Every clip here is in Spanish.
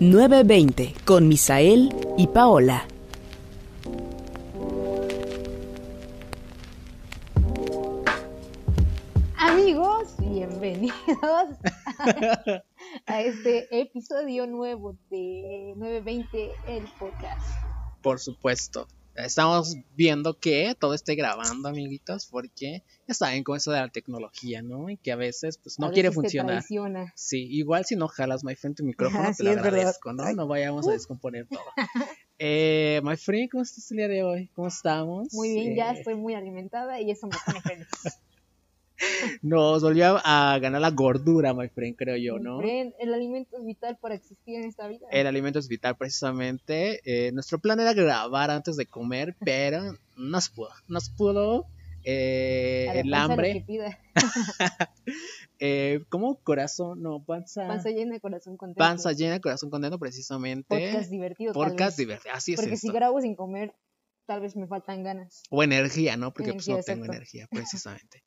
920 con Misael y Paola. Amigos, bienvenidos a, a este episodio nuevo de 920 el podcast. Por supuesto. Estamos viendo que todo esté grabando, amiguitos, porque ya saben con eso de la tecnología, ¿no? Y que a veces pues no A quiere veces te funcionar. traiciona. Sí, igual si no jalas, my friend, tu micrófono, Ah, te sí, lo agradezco, ¿no? No vayamos a descomponer todo. Eh, my friend, ¿cómo estás el día de hoy? ¿Cómo estamos? Muy bien, ya Eh, estoy muy alimentada y eso me pone feliz. Nos volvió a ganar la gordura, my friend, creo yo, ¿no? El alimento es vital para existir en esta vida. El alimento es vital, precisamente. Eh, nuestro plan era grabar antes de comer, pero no se pudo. No se pudo. eh, el hambre. Eh, ¿Cómo? Corazón, no, panza. Panza llena, corazón contento. Panza llena, corazón contento, precisamente. Podcast divertido. Podcast divertido. Así es Porque si grabo sin comer, tal vez me faltan ganas. O energía, ¿no? Porque Energía, pues no tengo energía, precisamente.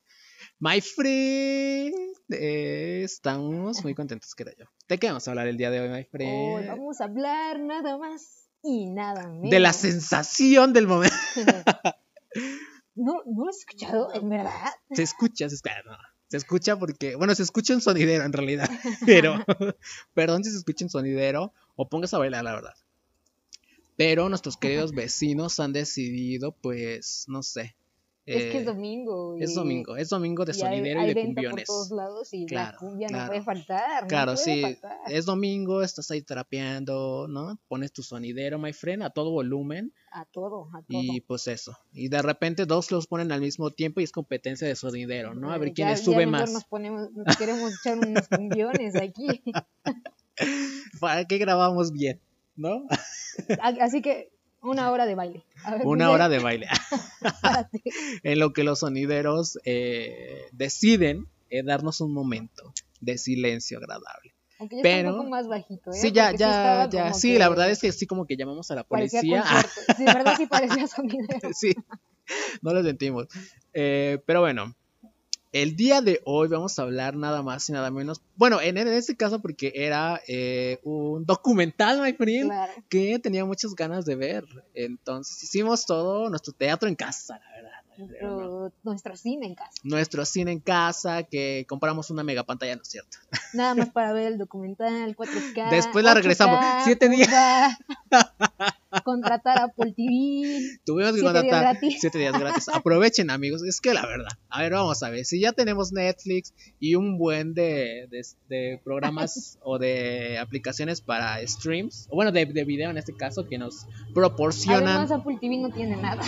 My friend, eh, estamos muy contentos, creo yo. ¿De qué vamos a hablar el día de hoy, my friend? Hoy vamos a hablar nada más y nada menos. de la sensación del momento. no, no lo he escuchado, en verdad. Se escucha, se escucha, no, se escucha porque, bueno, se escucha en sonidero en realidad, pero, perdón si se escucha en sonidero o pongas a bailar, la verdad. Pero nuestros queridos vecinos han decidido, pues, no sé. Es que eh, es domingo. es domingo, es domingo de y hay- sonidero hay y de cumbiones. por todos lados y Claro, la cumbia claro. no puede faltar. no Claro, puede sí, faltar. es domingo, estás ahí trapeando, ¿no? Pones tu sonidero, my friend, a todo volumen A todo, a todo. y pues eso. Y de repente dos los ponen al mismo tiempo y es competencia de sonidero, ¿no? A ver Ya- quién ya sube mejor más. Nos ponemos, nos queremos echar unos cumbiones aquí. ¿Para qué grabamos bien? ¿No? Así que una hora de baile. Ver, Una hora de baile. en lo que los sonideros eh, deciden eh, darnos un momento de silencio agradable. Aunque ya Pero- un poco más bajito, ¿eh? Sí, ya, Porque ya, estaba ya. Sí, que la verdad es que sí, como que llamamos a la policía. Sí, de verdad sí parecía sonidero. sí, no lo sentimos. Eh, pero bueno, el día de hoy vamos a hablar nada más y nada menos. Bueno, en, en este caso porque era eh, un documental, my friend, Claro. que tenía muchas ganas de ver. Entonces hicimos todo nuestro teatro en casa, la verdad. Nuestro, nuestro cine en casa. Nuestro cine en casa, que compramos una mega pantalla, ¿no es cierto? Nada más para ver el documental 4K. Después la regresamos. 8K, Siete días. Contratar Apple TV. Tuvimos que Siete días contratar gratis. siete días gratis. Aprovechen, amigos. Es que la verdad. A ver, vamos a ver. Si ya tenemos Netflix y un buen de, de, de programas o de aplicaciones para streams, o bueno, de, de video en este caso, que nos proporcionan. Además, Apple TV no tiene nada.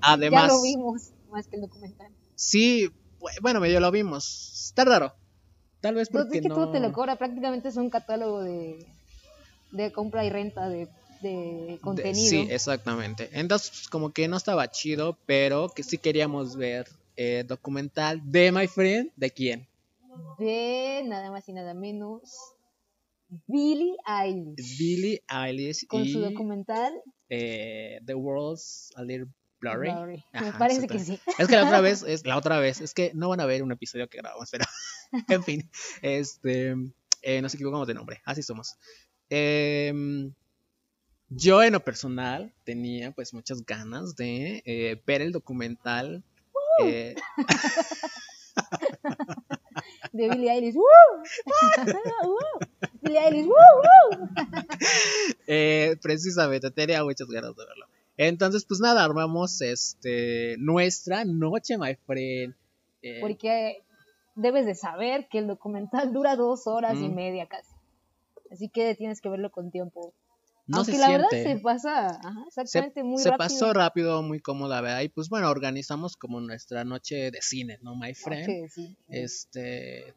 Además, ya lo vimos, más que el documental. sí, bu- bueno, medio lo vimos. Está raro. Tal vez Pues porque es que no. todo te lo cobra, prácticamente es un catálogo de, de compra y renta de, de de- contenido. sí, exactamente. Entonces, pues, como que no estaba chido, pero que sí queríamos ver eh, documental de My Friend. ¿De quién? De nada más y nada menos Billie Eilish. Billie Eilish Con y su documental eh, The World's a Little Blurry. Blurry. Me parece que sí. Es que la otra vez, es la otra vez, es que no van a ver un episodio que grabamos, pero en fin, este, eh, nos equivocamos de nombre, así somos. Em, yo en lo personal tenía pues muchas ganas de eh, ver el documental. eh, De Billie Eilish. ¡Woo! ¡Woo! Billie Eilish. Eh, precisamente tenía muchas ganas de verlo. Entonces, pues nada, armamos este nuestra noche, my friend. Eh, Porque debes de saber que el documental dura dos horas y media casi. Así que tienes que verlo con tiempo. no Aunque se la siente. verdad se pasa ajá, se, exactamente muy se rápido. pasó rápido, muy cómoda, ¿verdad? Y pues bueno, organizamos como nuestra noche de cine, ¿no, my friend? Sí, sí. Este,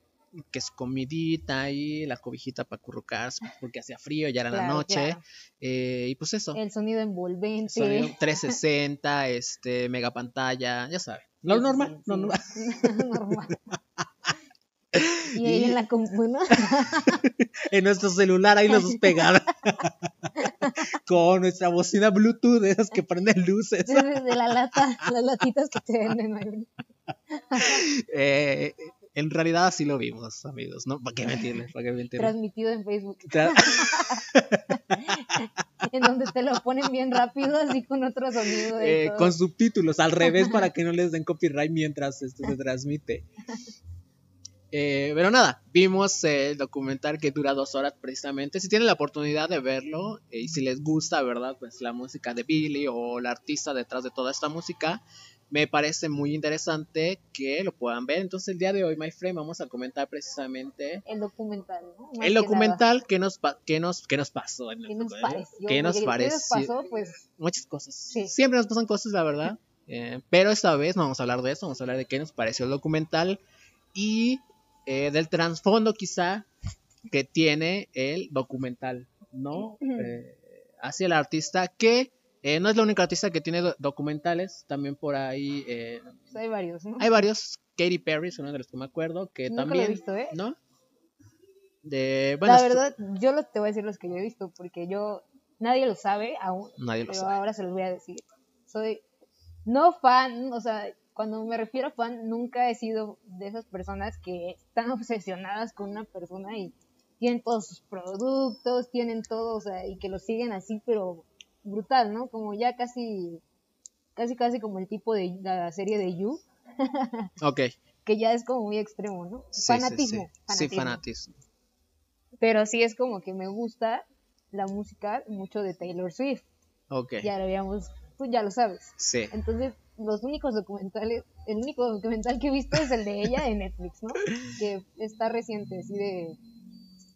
que es comidita ahí, la cobijita para currucarse, porque hacía frío, ya era la noche. claro. eh, y pues eso, El sonido envolvente. sonido 360, este, mega pantalla, ya saben. Lo normal, Sí, lo sí. normal. Normal. Y ahí Y- en la compu, ¿no? En nuestro celular ahí los dos pegados. Con nuestra bocina Bluetooth, de esas que prenden luces. De, la lata, las latitas que te venden. Eh, En realidad así lo vimos, amigos, ¿no? ¿Para qué mentirles? ¿Para qué mentirles? Transmitido en Facebook. En donde te lo ponen bien rápido, así con otro sonido. Eh, con subtítulos al revés para que no les den copyright mientras esto se transmite. Eh, pero nada, vimos el documental que dura dos horas precisamente. Si tienen la oportunidad de verlo eh, y si les gusta, ¿verdad? Pues la música de Billy o la artista detrás de toda esta música, me parece muy interesante que lo puedan ver. Entonces el día de hoy, my friend, vamos a comentar precisamente El documental, ¿no? El que nada. documental que nos, que nos, que nos pasó. En el ¿Qué nos documental. pareció? ¿Qué nos Porque ¿Qué pareció? nos pasó? Pues muchas cosas. Sí. Siempre nos pasan cosas, la verdad. Eh, pero esta vez no vamos a hablar de eso, vamos a hablar de qué nos pareció el documental y eh, del trasfondo quizá que tiene el documental, ¿no? Eh, hacia el artista que eh, no es la única artista que tiene do- documentales, también por ahí eh, pues, hay varios, ¿no? hay varios. Katy Perry es uno de los que me acuerdo, que Nunca también... lo he visto, ¿eh? ¿No? De, bueno, La verdad, yo los, te voy a decir los que yo he visto, porque yo, nadie lo sabe aún, nadie lo pero sabe. ahora se los voy a decir. Soy no fan, o sea, cuando me refiero a fan, nunca he sido de esas personas que están obsesionadas con una persona y tienen todos sus productos, tienen todo, o sea, y que lo siguen así, pero brutal, ¿no? Como ya casi, casi, casi como el tipo de la serie de You, Ok. que ya es como muy extremo, ¿no? Sí, fanatismo, sí. Sí, fanatismo. fanatismo. Pero sí es como que me gusta la música mucho de Taylor Swift. Ok. Ya lo habíamos, pues ya lo sabes. Sí. Entonces, los únicos documentales, el único documental que he visto es el de ella de Netflix, ¿no? Que está reciente, así de,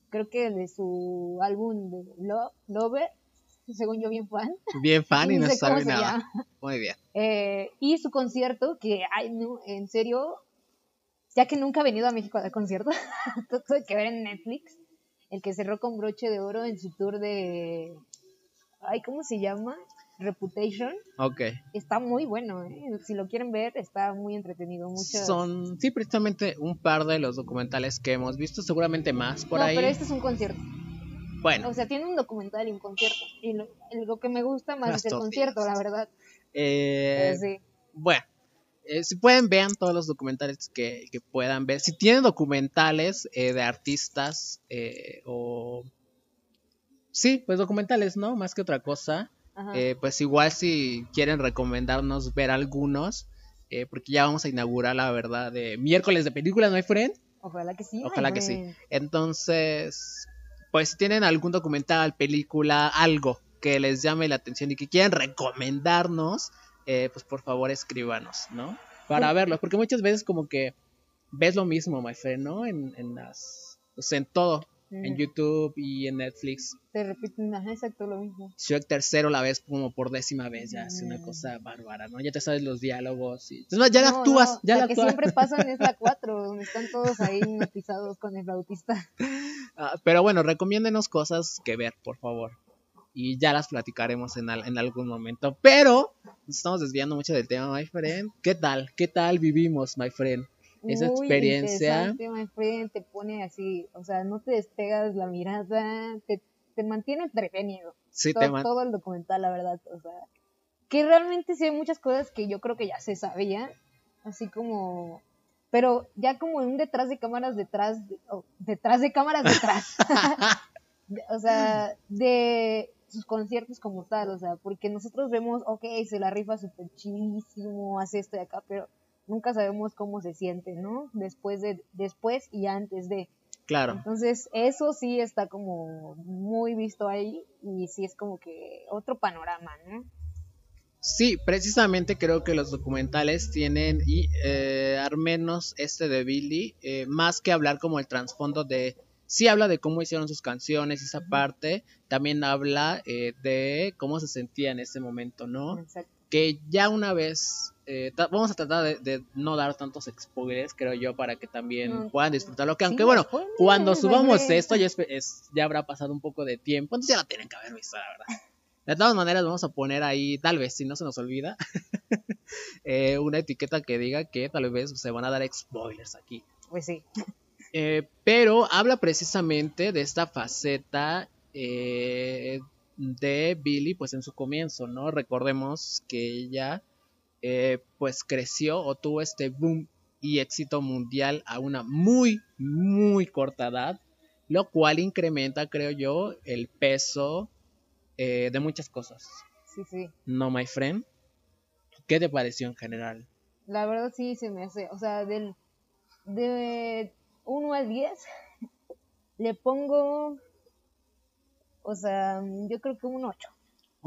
creo que de su álbum de Lo- Lover, según yo bien fan. Bien fan y Ni no sabe nada. Muy bien. Eh, y su concierto, que, ay, no, en serio, ya que nunca ha venido a México a dar concierto, tuve que ver en Netflix, el que cerró con broche de oro en su tour de, ay, ¿cómo se llama? Reputation. Ok. Está muy bueno, ¿eh? si lo quieren ver, está muy entretenido. Son, sí, precisamente un par de los documentales que hemos visto, seguramente más por no, ahí. pero este es un concierto. Bueno, O sea, tiene un documental y un concierto. Y lo, lo que me gusta más es el concierto, la verdad. eh, Eh, sí. bueno. eh, si pueden, vean todos los documentales que, que puedan ver. Si tienen documentales eh, de artistas eh, o... Sí, pues documentales, ¿no? Más que otra cosa. Pues igual si quieren recomendarnos ver algunos, porque ya vamos a inaugurar la verdad de miércoles de películas, ¿no hay friend? Ojalá que sí. Ojalá que sí. Entonces, pues si tienen algún documental, película, algo que les llame la atención y que quieran recomendarnos, eh, pues por favor escríbanos, ¿no? Para Sí. verlo, porque muchas veces como que ves lo mismo, my friend, ¿no? En, en las, sea, en todo, en Ujú. YouTube y en Netflix. Te repiten, exacto lo mismo. Shrek tercero la ves como por décima vez, ya es una Mm. cosa bárbara, ¿no? Ya te sabes los diálogos y... Es más, ya la No, actúas, no, ya la, la que actúas. siempre pasan es la 4, donde están todos ahí hipnotizados con el bautista. Ah, pero bueno, recomiéndenos cosas que ver, por favor. Y ya las platicaremos en, al- en algún momento. Pero nos estamos desviando mucho del tema, my friend. ¿Qué tal? ¿Qué tal vivimos, my friend? Esa Muy experiencia. interesante, my friend, te pone así, o sea, no te despegas la mirada, te, te mantiene entretenido. Sí, todo, te man- todo el documental, la verdad, o sea, que realmente sí hay muchas cosas que yo creo que ya se sabían, así como, pero ya como un detrás de cámaras detrás, de- detrás de cámaras detrás, De- o sea, de sus conciertos como tal, o sea, porque nosotros vemos, ok, se la rifa súper chidísimo, hace esto y acá, pero nunca sabemos cómo se siente, ¿no? Después de, después y antes de. Claro. Entonces, eso sí está como muy visto ahí y sí es como que otro panorama, ¿no? Sí, precisamente creo que los documentales tienen, y eh, al menos este de Billy, eh, más que hablar como el trasfondo de... Sí habla de cómo hicieron sus canciones, esa parte, también habla eh, de cómo se sentía en ese momento, ¿no? Exacto. que ya una vez eh, vamos a tratar de, de no dar tantos spoilers creo yo para que también puedan disfrutarlo que aunque Sí, bueno cuando subamos esto ya, es, es- ya habrá pasado un poco de tiempo entonces ya lo tienen que haber visto la verdad de todas maneras vamos a poner ahí tal vez si no se nos olvida eh, una etiqueta que diga que tal vez se van a dar spoilers aquí Pues sí. eh, pero habla precisamente de esta faceta eh, de Billy, pues en su comienzo, ¿no? Recordemos que ella, eh, pues creció o tuvo este boom y éxito mundial a una muy, muy corta edad, lo cual incrementa, creo yo, el peso eh, de muchas cosas. Sí, sí. No, my friend. ¿Qué te pareció en general? La verdad sí se me hace, o sea, del de 1 al 10 le pongo o sea, yo creo que un 8.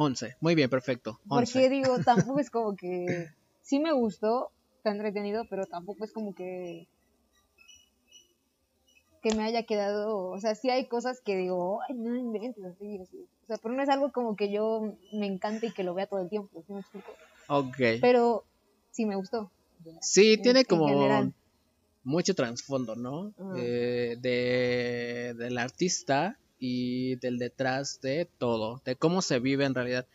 11. Muy bien, perfecto. 11. Porque digo, tampoco es como que sí me gustó, está entretenido, pero tampoco es como que que me haya quedado, o sea, sí hay cosas que digo, ay, no inventes, así, así. O sea, pero no es algo como que yo me encante y que lo vea todo el tiempo, ¿sí me explico? Ok. Pero sí me gustó. Sí, en- tiene en como general. mucho trasfondo, ¿no? Ajá. Eh, de, del artista y del detrás de todo, de cómo se vive en realidad.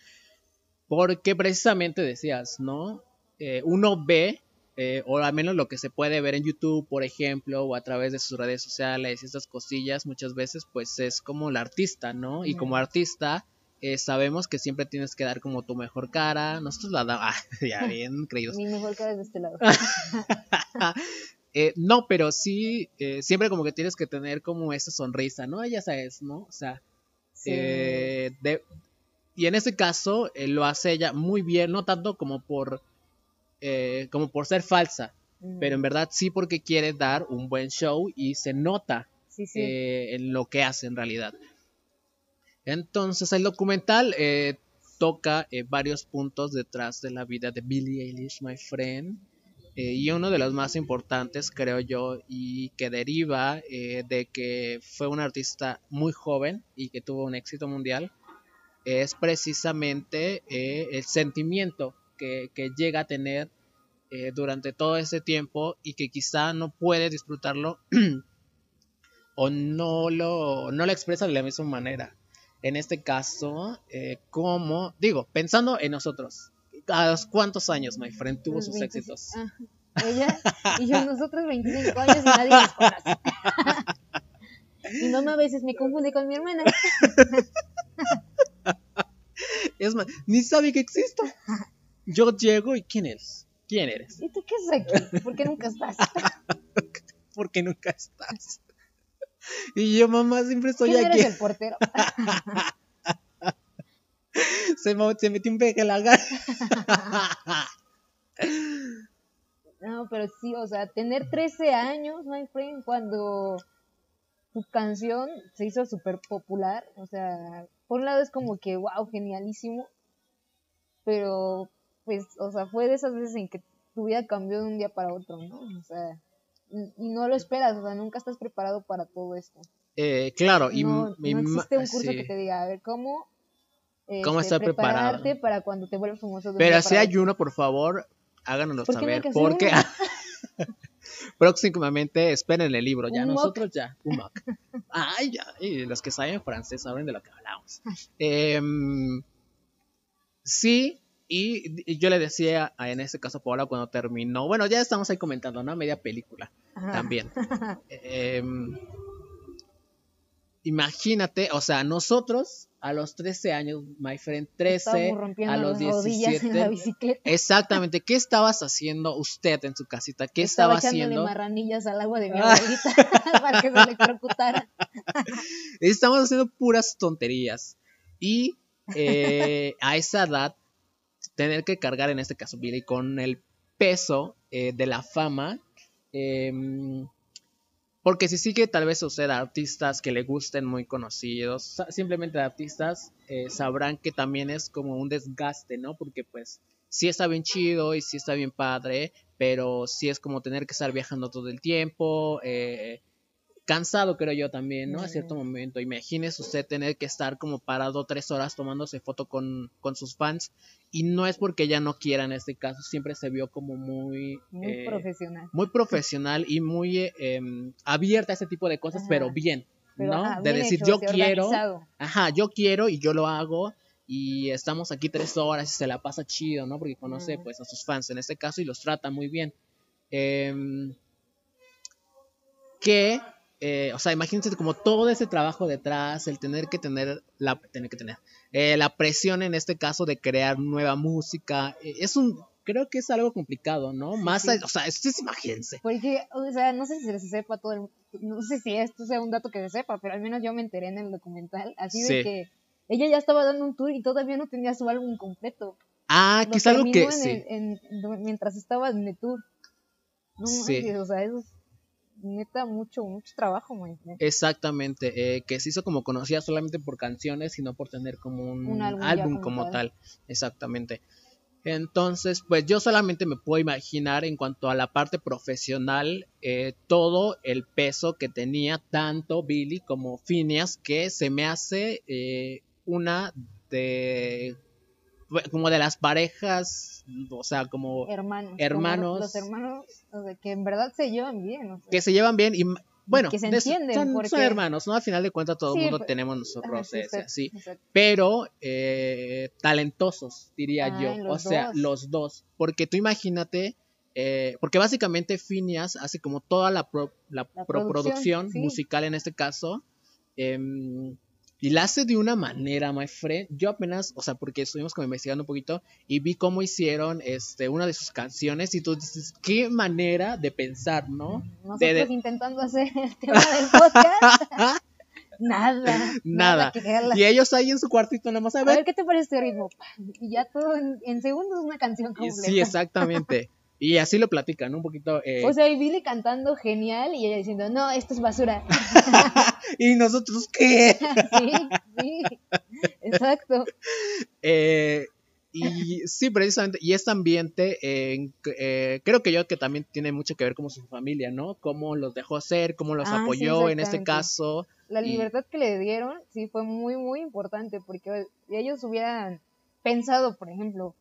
Porque precisamente decías, ¿no? Eh, uno ve, eh, o al menos lo que se puede ver en YouTube, por ejemplo, o a través de sus redes sociales y estas cosillas, muchas veces, pues es como el artista, ¿no? Y como artista, eh, sabemos que siempre tienes que dar como tu mejor cara. Nosotros la damos, ah, ya bien creídos. Mi mejor cara es de este lado. Eh, no, pero sí, eh, siempre como que tienes que tener como esa sonrisa, ¿no? Ya sabes, ¿no? O sea, Sí. eh, de- y en este caso eh, lo hace ella muy bien, no tanto como por, eh, como por ser falsa, Mm. pero en verdad sí porque quiere dar un buen show y se nota Sí, sí. en lo que hace en realidad. Entonces el documental toca varios puntos detrás de la vida de Billie Eilish, my friend. Eh, y uno de los más importantes, creo yo, y que deriva eh, de que fue una artista muy joven y que tuvo un éxito mundial, es precisamente eh, el sentimiento que, que llega a tener eh, durante todo ese tiempo y que quizá no puede disfrutarlo o no lo, no lo expresa de la misma manera. En este caso, eh, como, digo, pensando en nosotros, ¿a los cuántos años, my friend, tuvo Los sus 25. éxitos? Ah, ella y yo nosotros 25 años y nadie nos conoce. Mi mamá a veces me confunde con mi hermana. Es más, ni sabe que existo. Yo llego y ¿quién eres? ¿Quién eres? ¿Y tú qué haces aquí? ¿Por qué nunca estás? Porque nunca estás. Y yo, mamá, siempre estoy ¿Quién aquí. eres el portero? Se, me, se metió un peje en la. No, pero sí, o sea, tener 13 años, my friend, cuando tu canción se hizo súper popular, o sea, por un lado es como que, wow, genialísimo, pero pues, o sea, fue de esas veces en que tu vida cambió de un día para otro, ¿no? O sea, y y no lo esperas, o sea, nunca estás preparado para todo esto. Eh, claro, y, no, y no existe un curso sí. que te diga, a ver, ¿cómo, ¿Cómo este, estar preparado? para cuando te vuelvas famoso Pero si hay uno, por favor, háganoslo ¿Por qué no hay saber. Porque próximamente esperen el libro. Ya mock. nosotros ya. Un mock. Ay, ya. Y los que saben francés saben de lo que hablamos. Em, sí, y, yo le decía a- en este caso a Paola cuando terminó. Bueno, ya estamos ahí comentando, ¿no? Media película Ajá. también. Em, imagínate, o sea, nosotros a los 13 años, my friend, 13, Estábamos rompiendo a los las rodillas en la 17. bicicleta. Exactamente, ¿qué estabas haciendo usted en su casita? ¿Qué Estaba haciendo? marranillas al agua de mi Ah. abuelita para que se electrocutara. Estamos haciendo puras tonterías. Y eh, a esa edad, tener que cargar, en este caso, Billy, con el peso eh, de la fama. em, porque si sí que tal vez usted a artistas que le gusten muy conocidos, simplemente artistas, eh, sabrán que también es como un desgaste, ¿no? Porque pues sí está bien chido y sí está bien padre, pero sí es como tener que estar viajando todo el tiempo, eh, cansado creo yo también, ¿no? A cierto momento. Imagínese usted tener que estar como parado tres horas tomándose foto con, con sus fans y no es porque ella no quiera en este caso, siempre se vio como muy... Muy eh, profesional. muy profesional y muy eh, em, abierta a ese tipo de cosas, Ajá. pero bien, Pero, ¿no? ajá, de bien decir, hecho, yo quiero, organizado. ajá, yo quiero y yo lo hago y estamos aquí tres horas y se la pasa chido, ¿no? Porque conoce pues a sus fans en este caso y los trata muy bien. Em, que, eh, o sea, imagínense como todo ese trabajo detrás, el tener que tener, la, tener que tener, eh, la presión en este caso de crear nueva música, eh, es un, creo que es algo complicado, ¿no? Más, sí. o sea, ustedes imagínense. Porque, o sea, no sé si se sepa todo el, no sé si esto sea un dato que se sepa, pero al menos yo me enteré en el documental, así de que ella ya estaba dando un tour y todavía no tenía su álbum completo. Ah, Lo que es algo que en el- mientras estaba en el tour. No Sí. manches, o sea, eso es neta mucho, mucho trabajo, man. Exactamente, eh, que se hizo como conocida solamente por canciones, sino por tener como un, Un álbum álbum, ya como como tal. Exactamente. Entonces, pues yo solamente me puedo imaginar en cuanto a la parte profesional, eh, todo el peso que tenía tanto Billy como Phineas, que se me hace eh, una de como de las parejas, o sea, como Hermanos. como Hermanos. Los hermanos, o sea, que en verdad se llevan bien. o sea. que se llevan bien y bueno, que se de- entienden, son, porque- son hermanos, ¿no? Al final de cuentas todo el Sí, mundo pero- tenemos nosotros sí, ese, exacto. pero eh, talentosos, diría Ah, yo. O sea, dos. los dos. Porque tú imagínate, eh, porque básicamente Phineas hace como toda la, pro- la, La pro- producción, producción sí. musical en este caso. em, y la hace de una manera, my friend. Yo apenas, o sea, porque estuvimos como investigando un poquito y vi cómo hicieron este, una de sus canciones y tú dices, qué manera de pensar, ¿no? Nosotros De- de- intentando hacer el tema del podcast. nada. Nada. que. Y ellos ahí en su cuartito nada más a A ver. ver, ¿qué te parece este ritmo? Y ya todo en, en segundos una canción completa. Sí, exactamente. Y así lo platican, ¿no? Un poquito. eh, O sea, y Billy cantando genial y ella diciendo, no, esto es basura. ¿Y nosotros qué? sí, sí. Exacto. Eh, y sí, precisamente. Y este ambiente, eh, eh, creo que yo que también tiene mucho que ver como su familia, ¿no? Cómo los dejó ser, cómo los Ah, sí, apoyó en este caso. La Y- libertad que le dieron, sí, fue muy, muy importante porque ellos hubieran pensado, por ejemplo,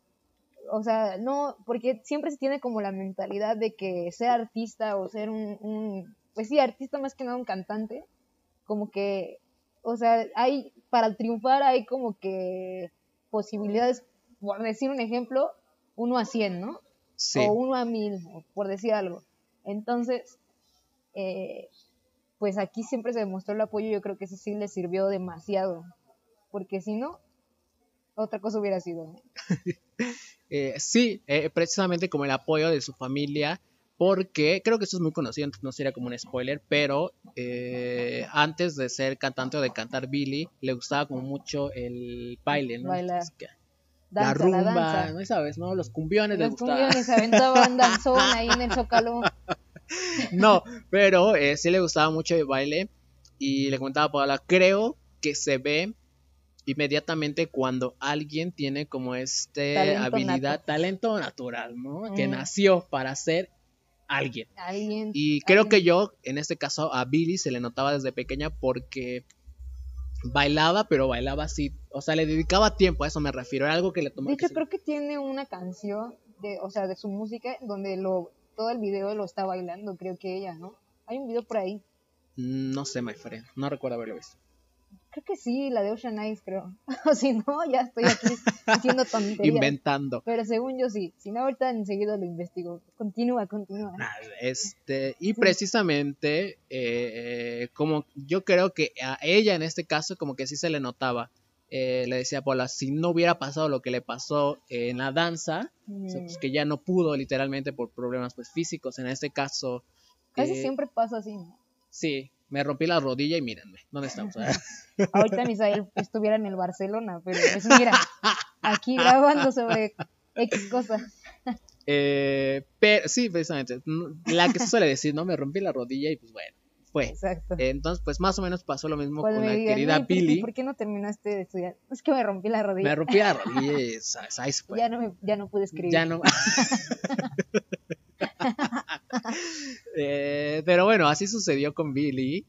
o sea, no, porque siempre se tiene como la mentalidad de que ser artista o ser un, un pues sí, artista más que nada un cantante, como que, o sea, hay, para triunfar hay como que posibilidades, por decir un ejemplo, uno a 100, ¿no? Sí. o uno a mil, por decir algo. Entonces, eh, pues aquí siempre se demostró el apoyo, yo creo que eso sí le sirvió demasiado, porque si no, otra cosa hubiera sido. Eh, sí, eh, precisamente como el apoyo de su familia, porque creo que esto es muy conocido, entonces no sería como un spoiler, pero eh, antes de ser cantante o de cantar Billy, le gustaba como mucho el baile, ¿no? Bailar. Danza, la rumba, danza. ¿no sabes? ¿no? Los cumbiones le Los gustaba. cumbiones aventaban danzón ahí en el zócalo. No, pero eh, sí le gustaba mucho el baile y le comentaba a Paola, creo que se ve inmediatamente cuando alguien tiene como este Talento habilidad, nato. talento natural, ¿no? Que Mm. nació para ser alguien. Alguien. Y creo alguien- que yo, en este caso, a Billy se le notaba desde pequeña porque bailaba, pero bailaba así, o sea, le dedicaba tiempo, a eso me refiero, era algo que le tomaba. De hecho, creo que tiene una canción, de, o sea, de su música, donde lo, todo el video lo está bailando, creo que ella, ¿no? Hay un video por ahí. No sé, my friend, no recuerdo haberlo visto. Creo que sí, la de Ocean Eyes, creo. O si no, ya estoy aquí haciendo tonterías. Inventando. Pero según yo sí. Si no, ahorita enseguida lo investigo. Continúa, continúa. Ah, Este, y precisamente, eh, como yo creo que a ella en este caso, como que sí se le notaba. Eh, le decía Paula, si no hubiera pasado lo que le pasó en la danza, o sea, Mm, pues que ya no pudo literalmente por problemas pues físicos, en este caso. Casi eh, siempre pasa así, ¿no? Sí, me rompí la rodilla y mírenme, ¿dónde estamos? Ah, Ahorita Misael estuviera en el Barcelona, pero pues mira, aquí grabando sobre X cosas. Eh, pero sí, precisamente, la que se suele decir, ¿no? Me rompí la rodilla y pues bueno, fue. Exacto. Entonces, pues más o menos pasó lo mismo Cuando con la digan, querida "Oye, ¿por qué- Billy. ¿por qué no terminaste de estudiar? Es que me rompí la rodilla. Me rompí la rodilla y ¿sabes? ahí se fue. Ya no, me, ya no pude escribir. Ya no. Eh, pero bueno, así sucedió con Billy.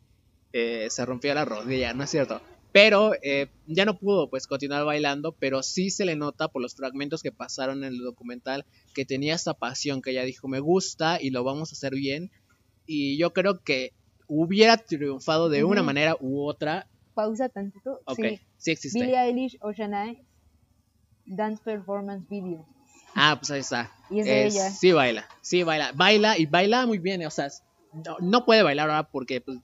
Eh, se rompió la rodilla, ¿no es cierto? Pero eh, ya no pudo pues continuar bailando, pero sí se le nota por los fragmentos que pasaron en el documental que tenía esta pasión que ella dijo me gusta y lo vamos a hacer bien. Y yo creo que hubiera triunfado de una Ujú. manera u otra. Pausa tantito. Ok, Sí. sí existe. Billie Eilish, Ocean Eyes, Dance Performance Video. Ah, pues ahí está. Y es de Es- ella. Sí baila, sí baila, baila y baila muy bien, o sea, no, no puede bailar ahora porque pues,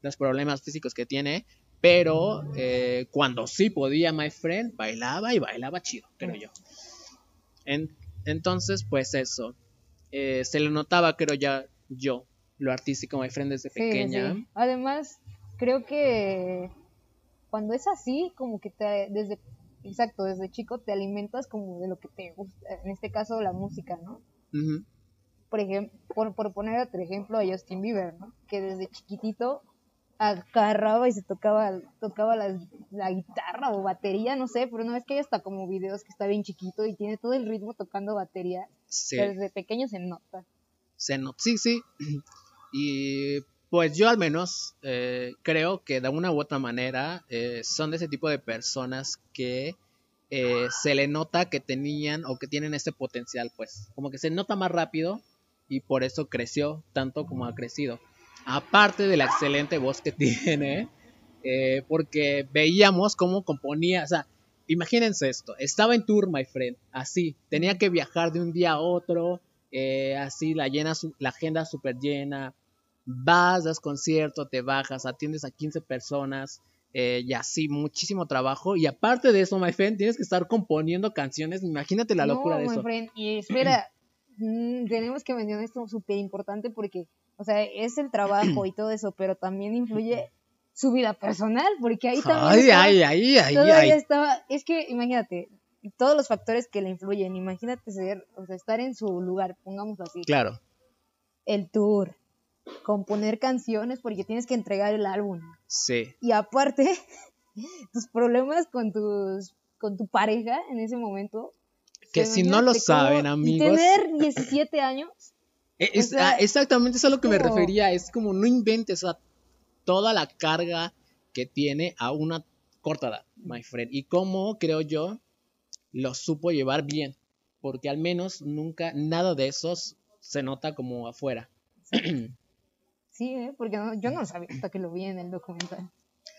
los problemas físicos que tiene, pero eh, cuando sí podía, my friend, bailaba y bailaba chido, creo yo. En- Entonces, pues eso. Eh, se le notaba, creo ya, yo, lo artístico, my friend, desde Sí, pequeña. sí. Además, creo que cuando es así, como que te, desde, exacto, desde chico te alimentas como de lo que te gusta, en este caso la música, ¿no? Por ejemplo, por, por poner otro ejemplo a Justin Bieber, ¿no? Que desde chiquitito agarraba y se tocaba, tocaba la, la guitarra o batería, no sé, pero una vez que hay hasta como videos que está bien chiquito y tiene todo el ritmo tocando batería, Sí. desde pequeño se nota. se no- sí, sí. Y pues yo al menos eh, creo que de una u otra manera eh, son de ese tipo de personas que eh, se le nota que tenían o que tienen ese potencial, pues como que se nota más rápido y por eso creció tanto como ha crecido. Aparte de la excelente voz que tiene, porque veíamos cómo componía, o sea, imagínense esto, estaba en tour, my friend, así, tenía que viajar de un día a otro, así la, llena la agenda súper llena, vas, das concierto, te bajas, atiendes a 15 personas, eh, y así, muchísimo trabajo, y aparte de eso, my friend, tienes que estar componiendo canciones, imagínate la locura no, de my eso. friend, Y espera, mm, tenemos que mencionar esto súper importante porque, o sea, es el trabajo y todo eso, pero también influye su vida personal, porque ahí también Ay, estaba- ay, ay, ay, todavía ay. estaba, es que imagínate, todos los factores que le influyen, imagínate ser, o sea, estar en su lugar, pongámoslo así, Claro, el tour, componer canciones porque tienes que entregar el álbum, sí, y aparte, tus problemas con tus con tu pareja en ese momento. Que si no lo saben, amigos. tener 17 años. E- es- sea, ah, exactamente, eso es a lo que me refería. Es como no inventes o sea, toda la carga que tiene a una corta edad, my friend. Y cómo, creo yo, lo supo llevar bien. Porque al menos nunca, nada de esos se nota como afuera. Sí, ¿eh? porque no- yo no lo sabía hasta que lo vi en el documental.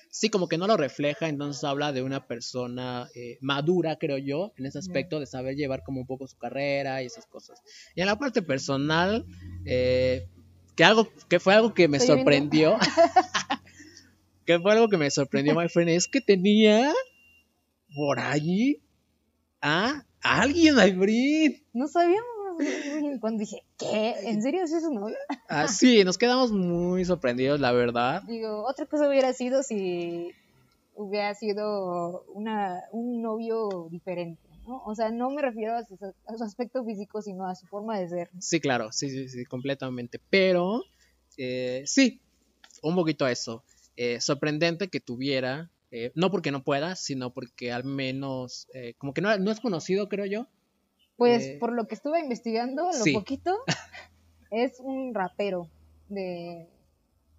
Sí, como que no lo refleja, entonces habla de una persona eh, madura, creo yo, en ese aspecto de saber llevar como un poco su carrera y esas cosas. Y en la parte personal, eh, que algo, que fue algo que me Estoy sorprendió, que fue algo que me sorprendió, my friend, es que tenía por allí a alguien, friend. No sabíamos. Cuando dije, ¿qué? ¿En serio es su novio? Ah, sí, nos quedamos muy sorprendidos, la verdad. Digo, otra cosa hubiera sido si hubiera sido una, un novio diferente, ¿no? O sea, no me refiero a su, a su aspecto físico, sino a su forma de ser. Sí, claro, sí, sí, sí, completamente. Pero, eh, sí, un poquito eso. Eh, sorprendente que tuviera, eh, no porque no pueda, sino porque al menos, eh, como que no, no es conocido, creo yo. Pues Eh, por lo que estuve investigando, lo sí. poquito, es un rapero de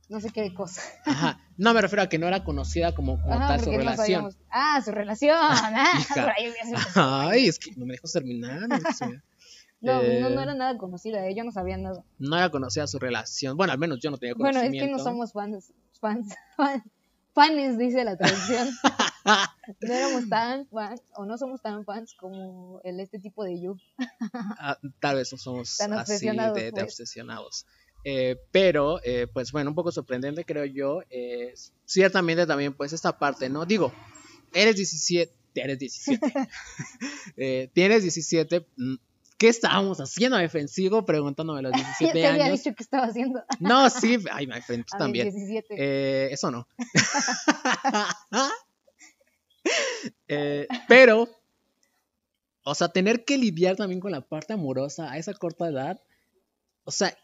no sé qué cosa. Ajá, no me refiero a que no era conocida como, como Ajá, tal su no relación. Ah, su relación. Ah, sido. Ay, es que no me dejas terminar. no. No, Eh, no, no era nada conocida, eh, yo no sabía nada. No era conocida su relación. Bueno, al menos yo no tenía Bueno, conocimiento. es que no somos fans, fans, fan- fanes, dice la traducción. no éramos tan fans, o no somos tan fans como el este tipo de You. Ah, tal vez no somos Tan así obsesionados, de, de pues. obsesionados. Eh, pero, eh, pues bueno, un poco sorprendente creo yo. eh, ciertamente también, pues esta parte, ¿no? Digo, eres 17, eres 17. eh, tienes 17. ¿Qué estábamos haciendo, defensivo? Preguntándome a los Ya 17 te había años. dicho que estaba haciendo. No, sí, ay, my friend, tú A también. 17. Eh, eso no. Eh, pero, o sea, tener que lidiar también con la parte amorosa a esa corta edad, o sea,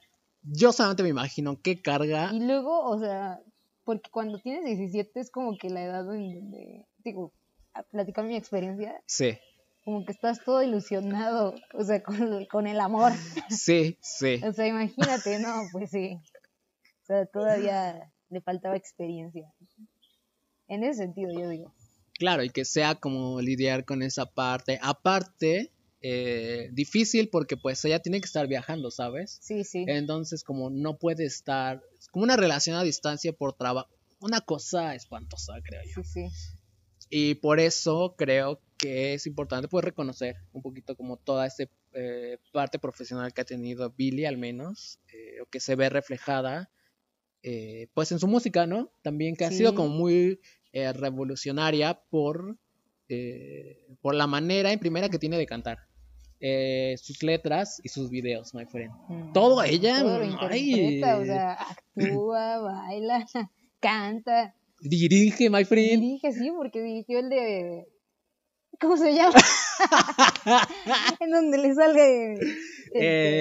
yo solamente me imagino qué carga. Y luego, o sea, porque cuando tienes 17 es como que la edad en donde, digo, a platicar mi experiencia, Sí, como que estás todo ilusionado, o sea, con, con el amor. sí, sí. O sea, imagínate, no, pues sí. O sea, todavía le faltaba experiencia. En ese sentido, yo digo. Claro, y que sea como lidiar con esa parte. Aparte, eh, difícil porque pues ella tiene que estar viajando, ¿sabes? Sí, sí. Entonces, como no puede estar, es como una relación a distancia por trabajo, una cosa espantosa, creo yo. Sí, sí. Y por eso creo que es importante pues reconocer un poquito como toda esa parte profesional que ha tenido Billy al menos, eh, o que se ve reflejada eh, pues en su música, ¿no? También que ha sido Sí. como muy eh, revolucionaria por, eh, por la manera en primera que tiene de cantar. eh, sus letras y sus videos, my friend. Mm. Todo ella, Todo lo ay. interpreta, o sea, actúa, baila, canta, Dirige, my friend. dirige, sí, porque dirigió el de... ¿Cómo se llama? en donde le sale... Eh,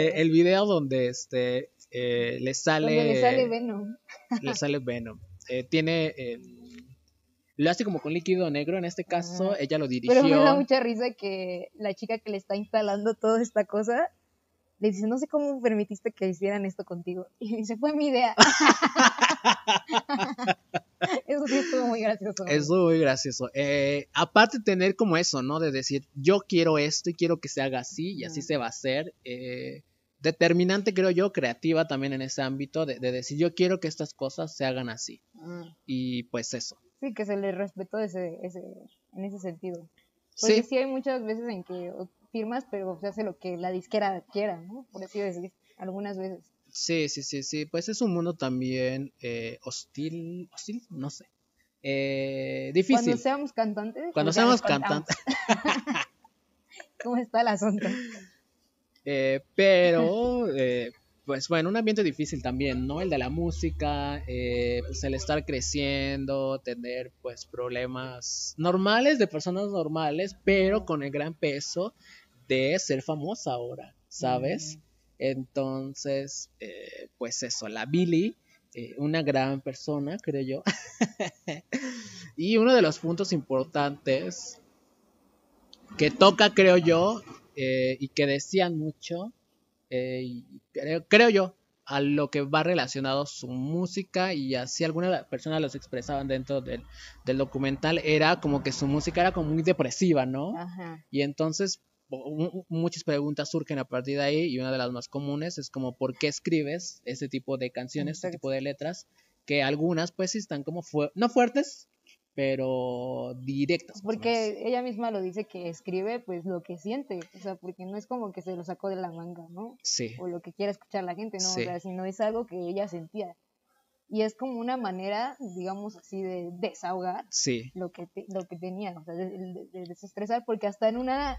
este, el video donde este eh, le sale donde le sale Venom. le sale Venom. Eh, tiene el- lo hace como con líquido negro en este caso, ella lo dirigió. Pero me da mucha risa que la chica que le está instalando toda esta cosa le dice, no sé cómo permitiste que hicieran esto contigo. Y dice, fue mi idea. Eso sí estuvo muy gracioso. Es muy gracioso. Eh, aparte tener como eso, ¿no? De decir, yo quiero esto y quiero que se haga así y así se va a hacer. eh, determinante, creo yo, creativa también en ese ámbito, de, de decir, yo quiero que estas cosas se hagan así. Ah, Y pues eso. Sí, que se le respetó ese, ese, en ese sentido. Porque Sí, sí. hay muchas veces en que firmas, pero se hace lo que la disquera quiera, ¿no? Por así decir, algunas veces. sí, sí, sí, sí. Pues es un mundo también eh, hostil, hostil, no sé. Eh, difícil. Cuando seamos cantantes. Cuando pues seamos cantantes. ¿Cómo está el asunto? Eh, pero, eh, pues bueno, un ambiente difícil también, ¿no? El de la música, pues el estar creciendo, tener pues problemas normales de personas normales, pero con el gran peso de ser famosa ahora, ¿sabes? Entonces, eh, pues eso, la Billy, eh, una gran persona, creo yo. y uno de los puntos importantes que toca, creo yo, eh, y que decían mucho, y creo, creo yo, a lo que va relacionado su música y así algunas personas los expresaban dentro del, del documental, era como que su música era como muy depresiva, ¿no? Ajá. Y entonces muchas preguntas surgen a partir de ahí y una de las más comunes es como ¿por qué escribes ese tipo de canciones, este Exacto. tipo de letras? Que algunas pues están como fu- no fuertes, pero directas. más. Porque ella misma lo dice que escribe pues lo que siente, o sea, porque no es como que se lo sacó de la manga, ¿no? Sí, O lo que quiera escuchar la gente, ¿no? Sí. O sea, sino es algo que ella sentía. Y es como una manera, digamos así, de desahogar sí, lo que, te- lo que tenía, o sea, de, de- de desestresar, porque hasta en una,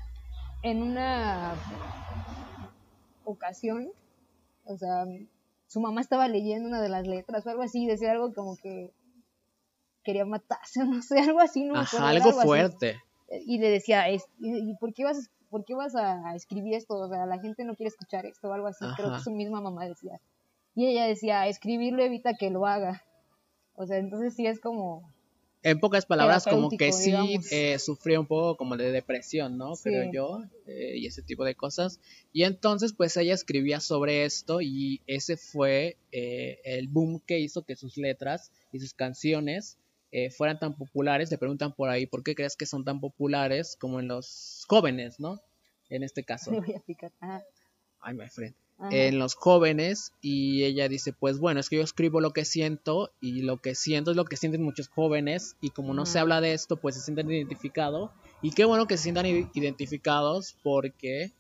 en una ocasión, o sea, su mamá estaba leyendo una de las letras o algo así, decía algo como que quería matarse, no sé, algo así, no ajá, algo así. fuerte. Y le decía, es- ¿y por qué vas, por qué vas a escribir esto? O sea, la gente no quiere escuchar esto o algo así, creo que su misma mamá decía. Y ella decía, escribirlo evita que lo haga. O sea, entonces sí es como, En pocas palabras, como que sí eh, sufrió un poco como de depresión, ¿no? Sí. Creo yo, eh, y ese tipo de cosas. Y entonces, pues ella escribía sobre esto y ese fue eh, el boom que hizo que sus letras y sus canciones eh, fueran tan populares. Le preguntan por ahí, ¿por qué crees que son tan populares como en los jóvenes, ¿no? En este caso. le voy a picar. Ay, my friend ajá. en los jóvenes y ella dice, pues bueno, es que yo escribo lo que siento y lo que siento es lo que sienten muchos jóvenes y como no se Ujú. habla de esto, pues se sienten identificados y qué bueno que se sientan identificados porque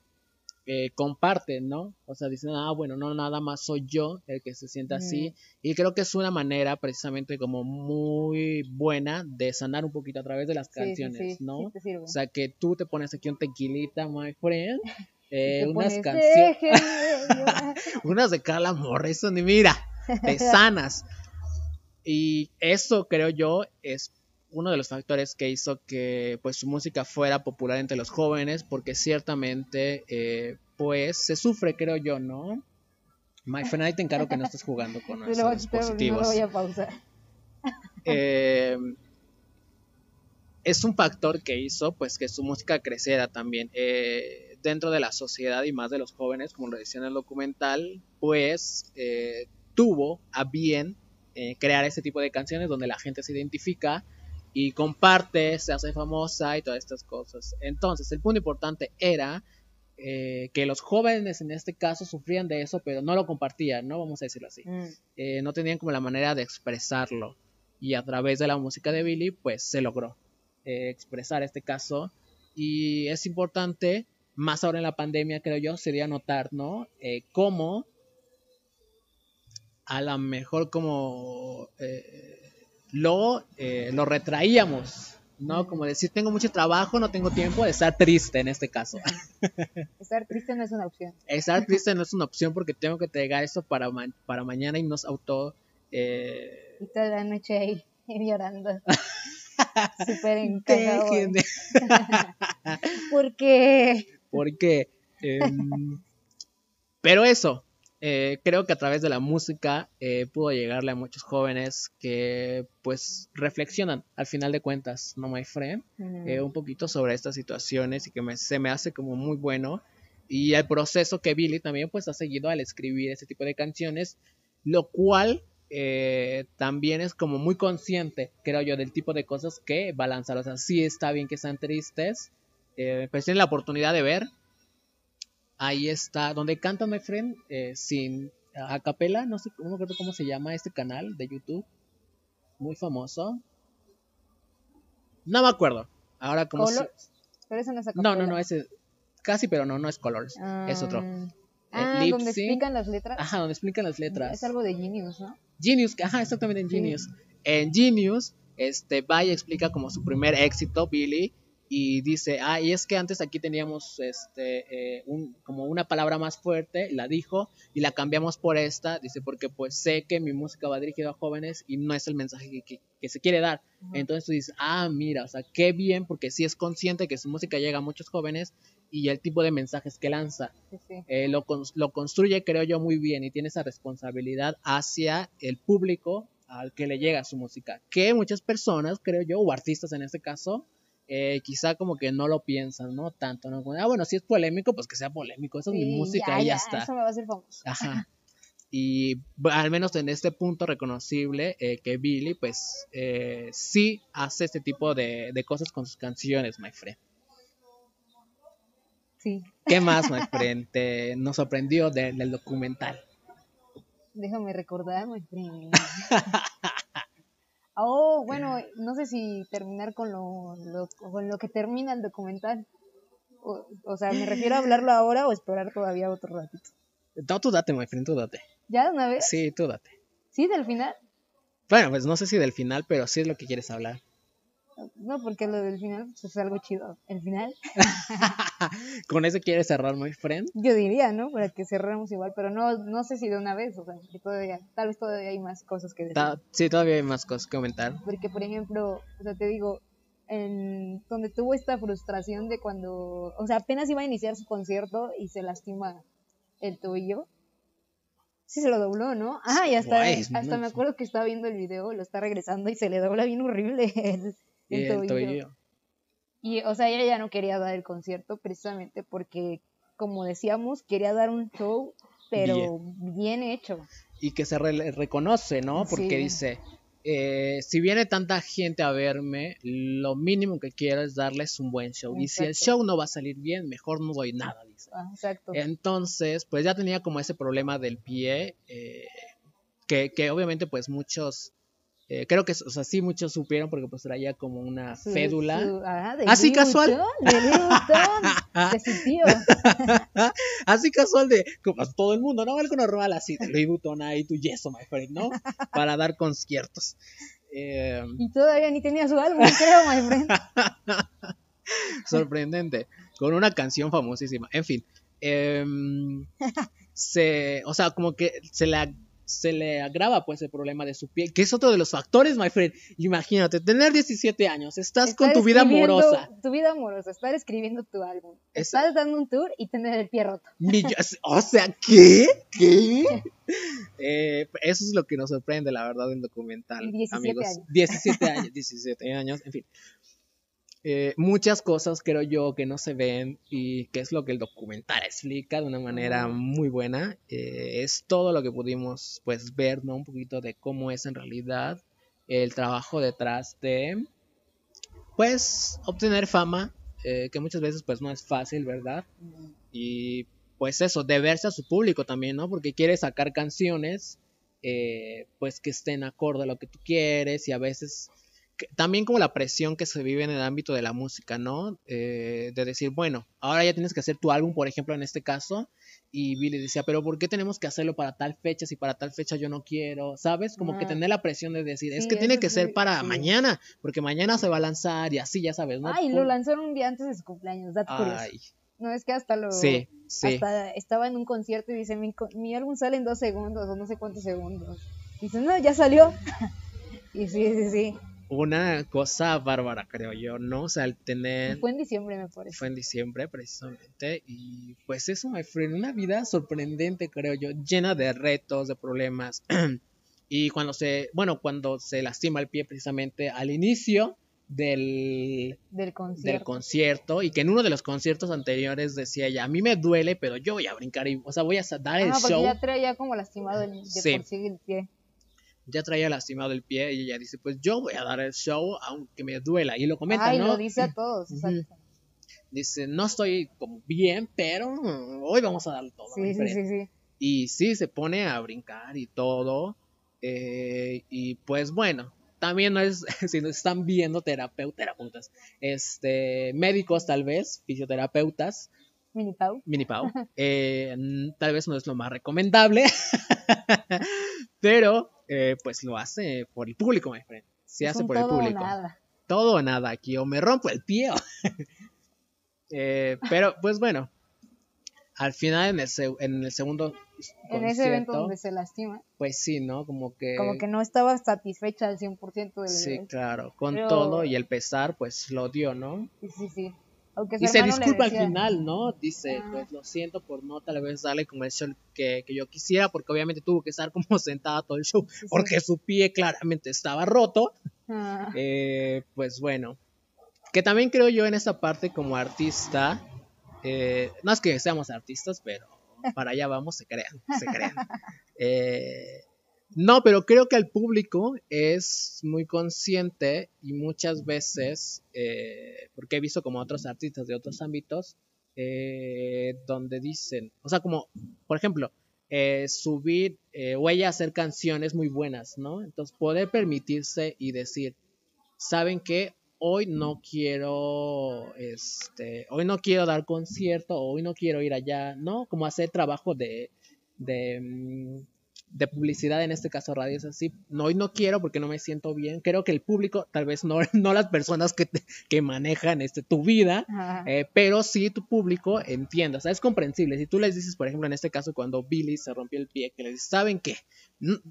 eh, comparten, ¿no? O sea, dicen, ah, bueno, no nada más soy yo el que se sienta así y creo que es una manera precisamente como muy buena de sanar un poquito a través de las Sí, sí, canciones, sí, ¿no? te sirve. O sea, que tú te pones aquí un tequilita, my friend, eh, unas canciones unas de Carla Morrison y mira, te sanas. Y eso creo yo es uno de los factores que hizo que pues su música fuera popular entre los jóvenes porque ciertamente eh, pues se sufre creo yo, ¿no? My friend, ahí te encargo que no estés jugando con porque no dispositivos. lo voy a pausar. Eh, es un factor que hizo pues que su música creciera también eh, dentro de la sociedad y más de los jóvenes, como lo decía en el documental, pues eh, tuvo a bien eh, crear ese tipo de canciones donde la gente se identifica y comparte, se hace famosa y todas estas cosas. Entonces, el punto importante era eh, que los jóvenes en este caso sufrían de eso, pero no lo compartían, ¿no? Vamos a decirlo así Mm, eh, no tenían como la manera de expresarlo. Y a través de la música de Billy, pues se logró eh, expresar este caso. Y es importante, más ahora en la pandemia, creo yo, sería notar, ¿no? Eh, cómo a lo mejor como eh, lo, eh, lo retraíamos, ¿no? Como decir, tengo mucho trabajo, no tengo tiempo de estar triste en este caso. Estar triste no es una opción. Estar triste no es una opción porque tengo que entregar eso para, ma- para mañana y nos auto... eh, Y toda la noche ahí llorando. Súper de- Porque Porque... em, pero eso, eh, creo que a través de la música eh, pudo llegarle a muchos jóvenes que pues reflexionan al final de cuentas, ¿no, my friend? eh, un poquito sobre estas situaciones y que me- se me hace como muy bueno. Y el proceso que Billy también pues ha seguido al escribir ese tipo de canciones, lo cual también es como muy consciente, creo yo, del tipo de cosas que va a lanzar. O sea, sí está bien que sean tristes, eh, pues tienen la oportunidad de ver. Ahí está, donde canta my friend, eh, sin a capela, no sé no me acuerdo cómo se llama este canal de YouTube, muy famoso. No me acuerdo. Ahora como se- Colors. Pero eso no es no, no, no, ese casi, pero no, no es Colors, es otro. Ah, lip donde sync. explican las letras. Ajá, donde explican las letras. Es algo de Genius, ¿no? Genius, ajá, exactamente en. Genius. En Genius, este, va y explica como su primer éxito, Billy, y dice, ah, y es que antes aquí teníamos, este, eh, un, como una palabra más fuerte, la dijo, y la cambiamos por esta, dice, porque pues sé que mi música va dirigida a jóvenes y no es el mensaje que, que- que se quiere dar. Entonces tú dices, ah, mira, o sea, qué bien, porque sí es consciente que su música llega a muchos jóvenes y el tipo de mensajes que lanza Sí, sí. eh, lo, lo construye, creo yo, muy bien y tiene esa responsabilidad hacia el público al que le llega su música. Que muchas personas, creo yo, o artistas en este caso, eh, quizá como que no lo piensan, ¿no? Tanto, ¿no? Ah, bueno, si es polémico, pues que sea polémico, esa es mi música y ya está. Eso me va a hacer famoso. Ajá. Y al menos en este punto reconocible eh, que Billy, pues, eh, sí hace este tipo de, de cosas con sus canciones, my friend. Sí. ¿Qué más, my friend, te- nos sorprendió de- del documental? Déjame recordar, my friend. Oh, bueno, no sé si terminar con lo, lo- con lo que termina el documental. O, o sea, me refiero a hablarlo ahora o esperar todavía otro ratito. No, tú date, my friend, tú date. ¿Ya de una vez? Sí, tú date. ¿Sí, del final? Bueno, pues no sé si del final, pero sí es lo que quieres hablar. No, porque lo del final pues, es algo chido. El final, ¿Con eso quieres cerrar, my friend? yo diría, ¿no? Para que cerremos igual, pero no, no sé si de una vez, o sea, que todavía, tal vez todavía hay más cosas que decir. Ta- sí, todavía hay más cosas que comentar. Porque, por ejemplo, o sea, te digo, en donde tuvo esta frustración de cuando, o sea, apenas iba a iniciar su concierto y se lastima el tobillo. Sí se lo dobló, ¿no? Ah, y hasta, Guay, hasta no, me acuerdo que estaba viendo el video, lo está regresando y se le dobla bien horrible el, el el tobillo. tobillo. Y, o sea, ella ya no quería dar el concierto precisamente porque, como decíamos, quería dar un show, pero bien, hecho. Y que se re- reconoce, ¿no? Porque Sí. dice, eh, si viene tanta gente a verme, lo mínimo que quiero es darles un buen show. Y si el show no va a salir bien, mejor no doy nada, dice. Ah, exacto. Entonces, pues ya tenía como ese problema del pie, eh, que, que obviamente pues muchos, eh, creo que, o sea, sí muchos supieron porque pues traía como una Su- fédula. su- ajá, de Así casual. De Vuitton, de su tío. Así casual de, como todo el mundo, ¿no? Algo normal así, de Louis Vuitton ahí, tu yeso, my friend, ¿no? Para dar conciertos. Eh, Y todavía ni tenía su álbum, creo, my friend. sorprendente, con una canción famosísima. En fin, em, se, o sea, como que se le, se le agrava pues el problema de su piel, que es otro de los factores, my friend. Imagínate, tener 17 años, estás Estar con tu vida amorosa. Tu vida amorosa, estar escribiendo tu álbum. Estás dando un tour y tener el pie roto. O sea, ¿qué? ¿Qué? Eh, eso es lo que nos sorprende, la verdad, del documental. Y 17 amigos. años. 17 años, 17 años, en fin. Eh, muchas cosas creo yo que no se ven y que es lo que el documental explica de una manera muy buena. Eh, es todo lo que pudimos pues ver, ¿no? Un poquito de cómo es en realidad el trabajo detrás de pues obtener fama, eh, que muchas veces pues no es fácil, ¿verdad? y pues eso, deberse a su público también, ¿no? Porque quiere sacar canciones, eh, pues que estén acorde a lo que tú quieres y a veces que- también como la presión que se vive en el ámbito de la música, ¿no? Eh, de decir, bueno, ahora ya tienes que hacer tu álbum, por ejemplo, en este caso, y Billy decía, pero ¿por qué tenemos que hacerlo para tal fecha si para tal fecha yo no quiero? ¿Sabes? Como que tener la presión de decir, es que tiene que ser para sí. mañana, porque mañana se va a lanzar y así, ya sabes, ¿no? Ay, lo lanzaron un día antes de su cumpleaños, dato curioso. Ay, No, es que hasta lo... sí, sí. Hasta estaba en un concierto y dice, mi, mi álbum sale en dos segundos o no sé cuántos segundos. Dice, no, ya salió. y sí, sí, sí. Una cosa bárbara, creo yo, ¿no? O sea, al tener... Fue en diciembre, me parece. fue en diciembre precisamente y pues eso my friend una vida sorprendente creo yo llena de retos de problemas y cuando se bueno cuando se lastima el pie precisamente al inicio del, Del concierto. del concierto y que en uno de los conciertos anteriores decía ella a mí me duele pero yo voy a brincar y o sea voy a dar el Ah, show ya traía como lastimado el, de Sí. por sí el pie. Ya traía lastimado el pie y ella dice pues yo voy a dar el show aunque me duela y lo comenta Ay, no lo dice a todos, exacto. dice no estoy como bien pero hoy vamos a dar todo Sí, sí, friend". sí, sí. Y sí, se pone a brincar y todo. eh, y pues bueno, también no es, si nos están viendo terapeutas, terapeutas, este, médicos tal vez, fisioterapeutas, Mini Pau. mini pau, eh, tal vez no es lo más recomendable, pero eh, pues lo hace por el público, my friend. Se Es hace por el todo o público nada. todo o nada aquí, o me rompo el pie. Eh, pero pues bueno, al final en el, en el segundo En ese evento donde se lastima, pues sí, ¿no? Como que... como que no estaba satisfecha al 100% del Sí, evento. claro, con Pero- todo y el pesar, pues lo dio, ¿no? Sí, sí, sí. Aunque Y se disculpa al final, ¿no? Dice, Ah. pues lo siento por no tal vez darle como el show que, que yo quisiera, porque obviamente tuvo que estar como sentada todo el show, Sí, sí. porque su pie claramente estaba roto. Ah, Eh, pues bueno, que también creo yo en esta parte como artista, eh, no es que seamos artistas, pero para allá vamos, se crean, se crean. Eh, no, pero creo que el público es muy consciente y muchas veces, eh, porque he visto como otros artistas de otros ámbitos, eh, donde dicen, o sea, como, por ejemplo, eh, subir o ella hacer canciones muy buenas, ¿no? Entonces, poder permitirse y decir, ¿saben qué? Hoy no quiero, este, hoy no quiero dar concierto, hoy no quiero ir allá, ¿no? Como hacer trabajo de, de, mm, de publicidad, en este caso radio es así, no, hoy no quiero porque no me siento bien, creo que el público, tal vez no, no las personas que, te- que manejan este, tu vida, eh, pero sí tu público entienda, o sea, es comprensible. Si tú les dices, por ejemplo, en este caso, cuando Billy se rompió el pie, que les dices, ¿saben qué?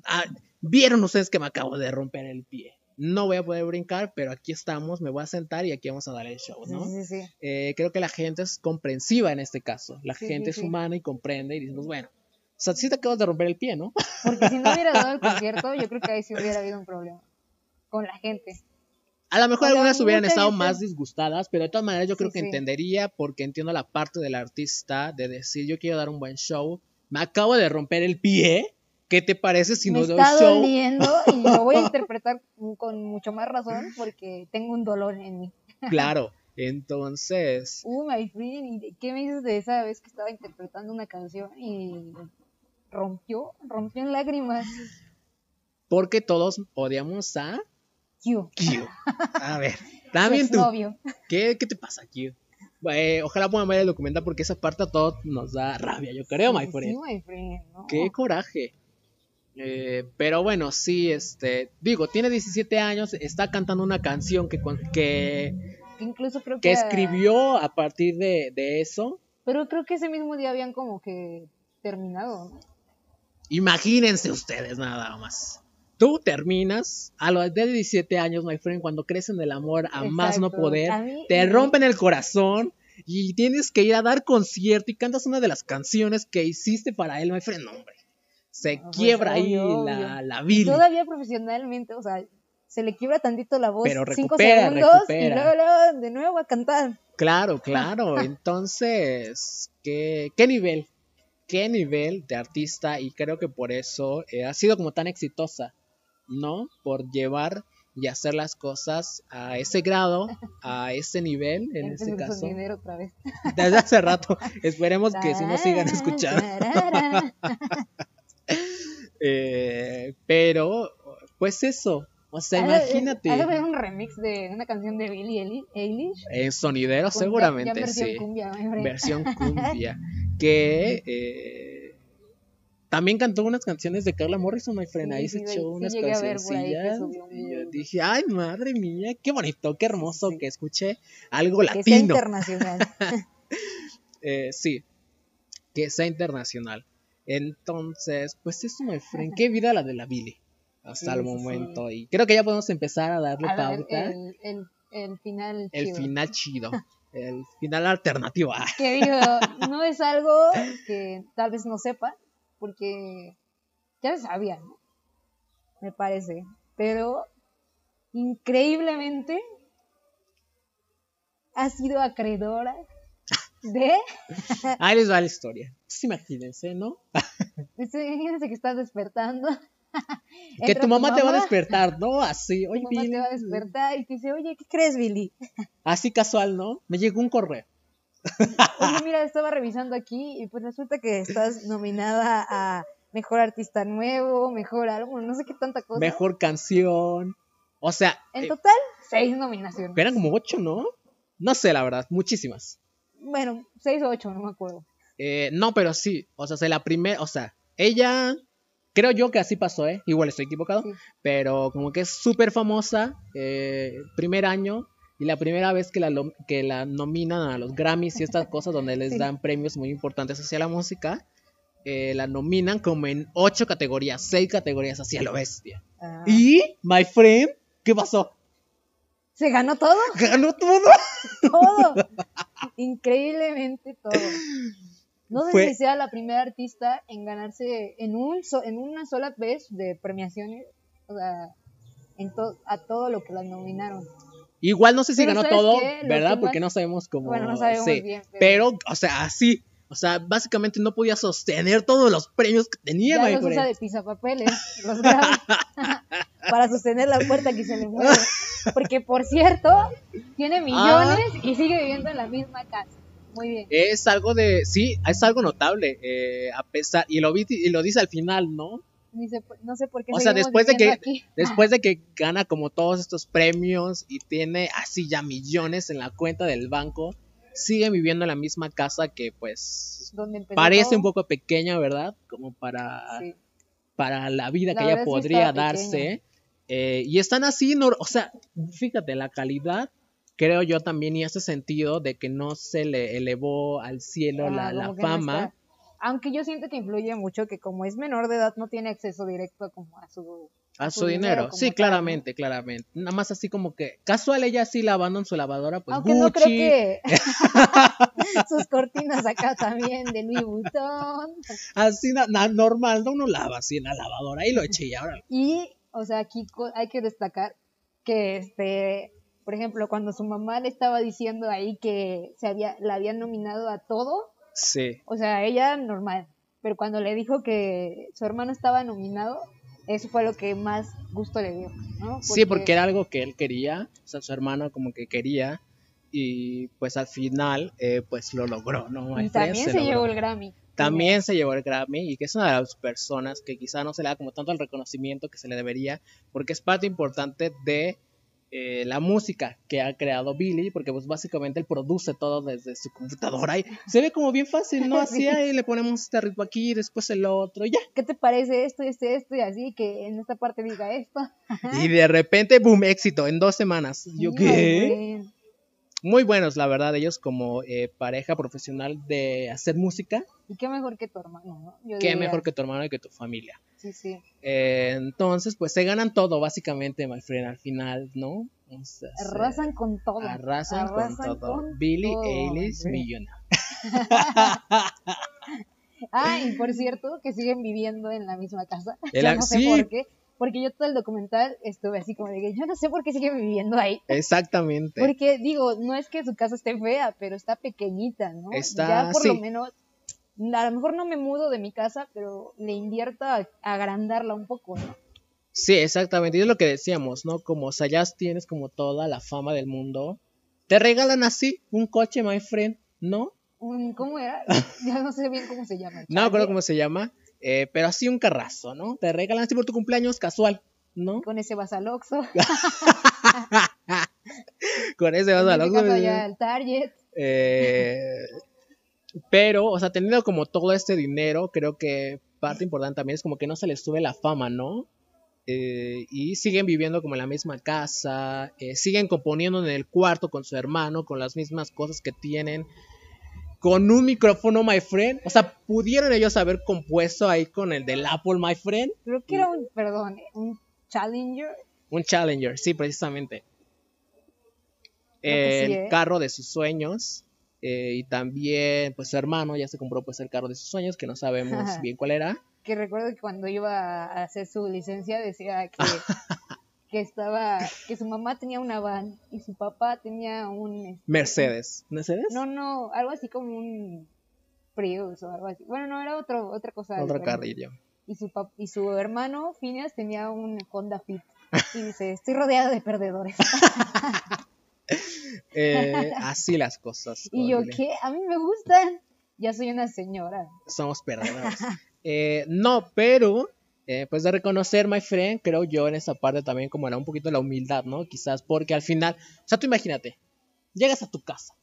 Ah, Vieron ustedes que me acabo de romper el pie. No voy a poder brincar, pero aquí estamos, me voy a sentar y aquí vamos a dar el show, Sí, ¿no? sí, sí. Eh, creo que la gente es comprensiva en este caso. La Sí, gente sí, es sí. humana y comprende y decimos, bueno, o sea, sí te acabas de romper el pie, ¿no? Porque si no hubiera dado el concierto, yo creo que ahí sí hubiera habido un problema con la gente. A lo mejor O sea, algunas hubieran estado más disgustadas, pero de todas maneras yo creo Sí, que sí. entendería porque entiendo la parte del artista de decir yo quiero dar un buen show, me acabo de romper el pie, ¿qué te parece si Me no doy está show? doliendo y lo voy a interpretar con mucho más razón porque tengo un dolor en mí. Claro, entonces, Uh, my friend, ¿y de- ¿qué me dices de esa vez que estaba interpretando una canción y rompió, rompió en lágrimas? porque todos odiamos a Q, Q. A ver, también tú. ¿qué, qué te pasa, Q? Eh, ojalá puedan ver el documental porque esa parte a todos nos da rabia, yo creo, my Sí, friend. sí, my friend, no. Qué coraje. Eh, pero bueno, sí, este, digo, tiene 17 años, está cantando una canción que, que, Que incluso creo que... que escribió a partir de, de eso. Pero creo que ese mismo día habían como que terminado, ¿no? Imagínense ustedes nada más. Tú terminas a los de 17 años, my friend, cuando crecen del amor a más no poder, mí- te rompen el corazón y tienes que ir a dar concierto y cantas una de las canciones que hiciste para él, my friend, no, hombre. Se Ah, pues, quiebra ahí obvio, la, obvio. la Billy. Todavía profesionalmente, o sea, se le quiebra tantito la voz, Pero cinco recupera, segundos y luego, luego de nuevo a cantar. Claro, claro. Entonces, ¿qué, qué nivel? ¿Qué nivel de artista? Y creo que por eso eh, ha sido como tan exitosa, ¿no? Por llevar y hacer las cosas a ese grado, a ese nivel, en este caso. sonidero otra vez. Desde hace rato. Esperemos que sí nos sigan escuchando. Eh, pero, pues eso. O sea, de- imagínate. ha de haber un remix de una canción de Billie Eili- Eilish. En sonidero, con ya- seguramente versión sí. cumbia, versión cumbia. que eh, también cantó unas canciones de Carla Morrison, my friend. Ahí sí, se echó sí unas cancioncillas. Y yo dije, ay, madre mía, qué bonito, qué hermoso que escuché algo Que sea latino. internacional. Eh, sí, que sea internacional. Entonces, pues eso, my friend, qué vida la de la Billy hasta Sí, el sí. momento. Y creo que ya podemos empezar a darle A ver, pauta. el, el, el final. El chido. final chido. El final alternativo. Ah, Que digo, no es algo que tal vez no sepa, porque ya sabía, ¿no? Me parece. Pero increíblemente ha sido acreedora de. Ahí les va la historia. Pues imagínense, ¿no? Imagínense que estás despertando. que tu mamá te va a mamá, despertar, ¿no? Así, Tu oye, mamá te Billy, va a despertar y te dice, oye, ¿qué crees, Billy? Así casual, ¿no? Me llegó un correo. Oye, mira, estaba revisando aquí y pues resulta que estás nominada a Mejor Artista Nuevo, Mejor Álbum, no sé qué tanta cosa. Mejor canción. O sea, En eh, total, seis nominaciones. eran como ocho, ¿no? No sé, la verdad, muchísimas. Bueno, seis o ocho, no me acuerdo. Eh, no, pero sí. O sea, se la primera. O sea, ella. Creo yo que así pasó, ¿eh? Igual estoy equivocado. Pero como que es súper famosa. eh, primer año. Y la primera vez que la, que la nominan a los Grammys y estas cosas donde les dan premios muy importantes hacia la música. eh, la nominan como en ocho categorías, seis categorías hacia lo bestia. Ah, Y, my friend, ¿qué pasó? Se ganó todo, Ganó todo. todo. Increíblemente todo. No sé Fue- si sea la primera artista en ganarse en un so- en una sola vez de premiaciones, o sea, en to- a todo lo que la nominaron. Igual no sé si Pero ganó ¿sabes todo, ¿verdad? que Porque más- no sabemos cómo. Bueno, no sabemos sí. bien, pero- Pero, o sea, así. O sea, básicamente no podía sostener todos los premios que tenía, Ya los usa de pisapapeles, los Grammy, para sostener la puerta que se le mueve. Porque, por cierto, tiene millones y sigue viviendo en la misma casa. Muy bien. Es algo de. Sí, es algo notable. eh, a pesar. Y lo, vi, y lo dice al final, ¿no? No sé por qué. O sea, después de que, aquí. después de que gana como todos estos premios y tiene así ya millones en la cuenta del banco, sigue viviendo en la misma casa que pues parece todo. un poco pequeña, ¿verdad? Como para, Sí. para la vida La que ella podría darse. Eh, y están así, no- o sea, fíjate, la calidad, creo yo también, y ese sentido de que no se le elevó al cielo Ah, la, no fama. Aunque yo siento que influye mucho que como es menor de edad no tiene acceso directo como a su A su su dinero sí, tal, claramente, claramente. Nada más así como que casual ella sí lavando en su lavadora, pues Aunque Gucci. no creo que sus cortinas acá también de Louis Vuitton. Así na- na- normal, no uno lava así en la lavadora y lo eché y ahora. Y, o sea, aquí hay que destacar que, este, por ejemplo, cuando su mamá le estaba diciendo ahí que se había, la habían nominado a todo, Sí. o sea, ella normal. Pero cuando le dijo que su hermano estaba nominado, eso fue lo que más gusto le dio, ¿no? Sí, porque era algo que él quería, o sea, su hermano como que quería y pues al final eh, pues lo logró, ¿no? Y también se, logró. llevó el Grammy. También se llevó el Grammy y que es una de las personas que quizá no se le da como tanto el reconocimiento que se le debería, porque es parte importante de eh, la música que ha creado Billy, porque pues básicamente él produce todo desde su computadora y se ve como bien fácil, ¿no? Así Sí. ahí le ponemos este ritmo aquí, después el otro, y ya. ¿Qué te parece esto, este, esto y así? Que en esta parte diga esto. Y de repente, boom, éxito en dos semanas. Yo qué? Muy buenos, la verdad, ellos como eh, pareja profesional de hacer música. Y qué mejor que tu hermano, ¿no? Yo Qué diría. mejor que tu hermano y que tu familia. Sí, sí. Eh, entonces, pues se ganan todo, básicamente, my friend, al final, ¿no? O sea, se- Arrasan con todo. arrasan con Arrasan todo. con Billy Eilish, millonario. Ah, y por cierto, que siguen viviendo en la misma casa. El- no sé sí. por qué. Porque yo todo el documental estuve así como de que yo no sé por qué siguen viviendo ahí. Exactamente. Porque digo, no es que su casa esté fea, pero está pequeñita, ¿no? Está- ya por sí. lo menos, a lo mejor no me mudo de mi casa, pero le invierto a, agrandarla un poco, ¿no? Sí, exactamente. Y es lo que decíamos, ¿no? Como, o sea, ya tienes como toda la fama del mundo. Te regalan así un coche, my friend, ¿no? ¿Cómo era? Ya no sé bien cómo se llama. No me acuerdo cómo se llama. Eh, pero así un carrazo, ¿no? Te regalan así por tu cumpleaños casual, ¿no? Con ese vas al Oxxo. Con ese vas al Oxxo, ya al Target. eh, Pero, o sea, teniendo como todo este dinero, creo que parte importante también es como que no se les sube la fama, ¿no? Eh, y siguen viviendo como en la misma casa, eh, siguen componiendo en el cuarto con su hermano, con las mismas cosas que tienen, con un micrófono, my friend. O sea, pudieron ellos haber compuesto ahí con el del Apple, my friend. Creo que era un, perdón, un Challenger. Un Challenger, sí, precisamente. El ¿eh? carro de sus sueños. eh, y también, pues su hermano ya se compró pues el carro de sus sueños, que no sabemos bien cuál era. Que recuerdo que cuando iba a hacer su licencia decía que, que estaba, que su mamá tenía una van y su papá tenía un... este, Mercedes. ¿Mercedes? No, no, algo así como un Prius o algo así. Bueno, no, era otro, otra cosa. Otro carrillo. Y su, y su hermano, Phineas, tenía un Honda Fit. Y dice, estoy rodeado de perdedores. Eh, así las cosas. y yo. ¿qué? A mí me gustan. Ya soy una señora. Somos perdedores. Eh, no, pero, eh, pues de reconocer, my friend, creo yo en esa parte también como era un poquito la humildad, ¿no? Quizás porque al final, o sea, tú imagínate, llegas a tu casa,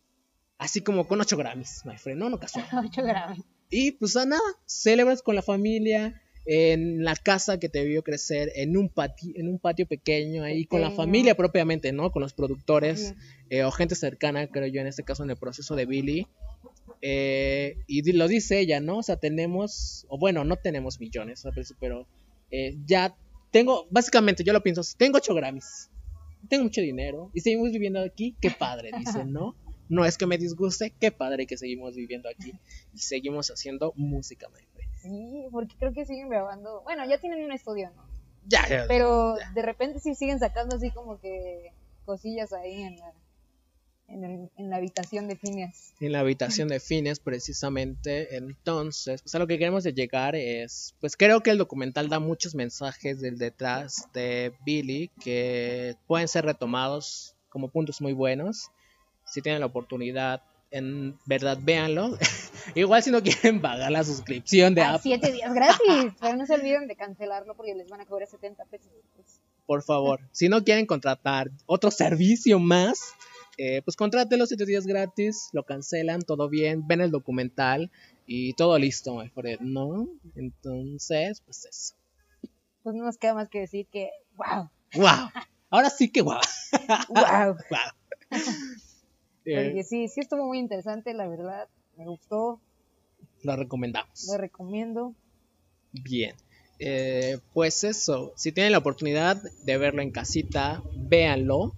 así como con 8 Grammys, my friend, no, no casual. 8 gramos. Y pues a nada, celebras con la familia, en la casa que te vio crecer, en un patio, en un patio pequeño ahí, con la Pequeño. familia propiamente, ¿no? Con los productores eh, o gente cercana, creo yo, en este caso en el proceso de Billy. Eh, y lo dice ella, ¿no? O sea, tenemos, o bueno, no tenemos millones, pero eh, ya tengo, básicamente yo lo pienso, tengo 8 Grammys, tengo mucho dinero y seguimos viviendo aquí, qué padre, dice, ¿no? No es que me disguste, qué padre que seguimos viviendo aquí y seguimos haciendo música, my friend. Sí, porque creo que siguen grabando. Bueno, ya tienen un estudio, ¿no? Ya, ya. Pero de repente sí siguen sacando así como que cosillas ahí en la, en el- en la habitación de Phineas. en la habitación de Fines precisamente. Entonces, pues a lo que queremos de llegar es, pues creo que el documental da muchos mensajes del detrás de Billy que pueden ser retomados como puntos muy buenos. Si tienen la oportunidad, en verdad véanlo. Igual si no quieren pagar la suscripción de Ah, Apple, siete días gratis, pero no se olviden de cancelarlo porque les van a cobrar 70 pesos. Por favor. Si no quieren contratar otro servicio más, eh, pues contrátelo 7 días gratis, lo cancelan, todo bien, ven el documental y todo listo, ¿no? Entonces, pues eso. pues no nos queda más que decir que, wow, ¡Wow! Ahora sí que guau. wow. Wow. Porque sí, sí estuvo muy interesante, la verdad. Me gustó, lo recomendamos. lo recomiendo. Bien. Eh, pues eso, si tienen la oportunidad de verlo en casita, véanlo.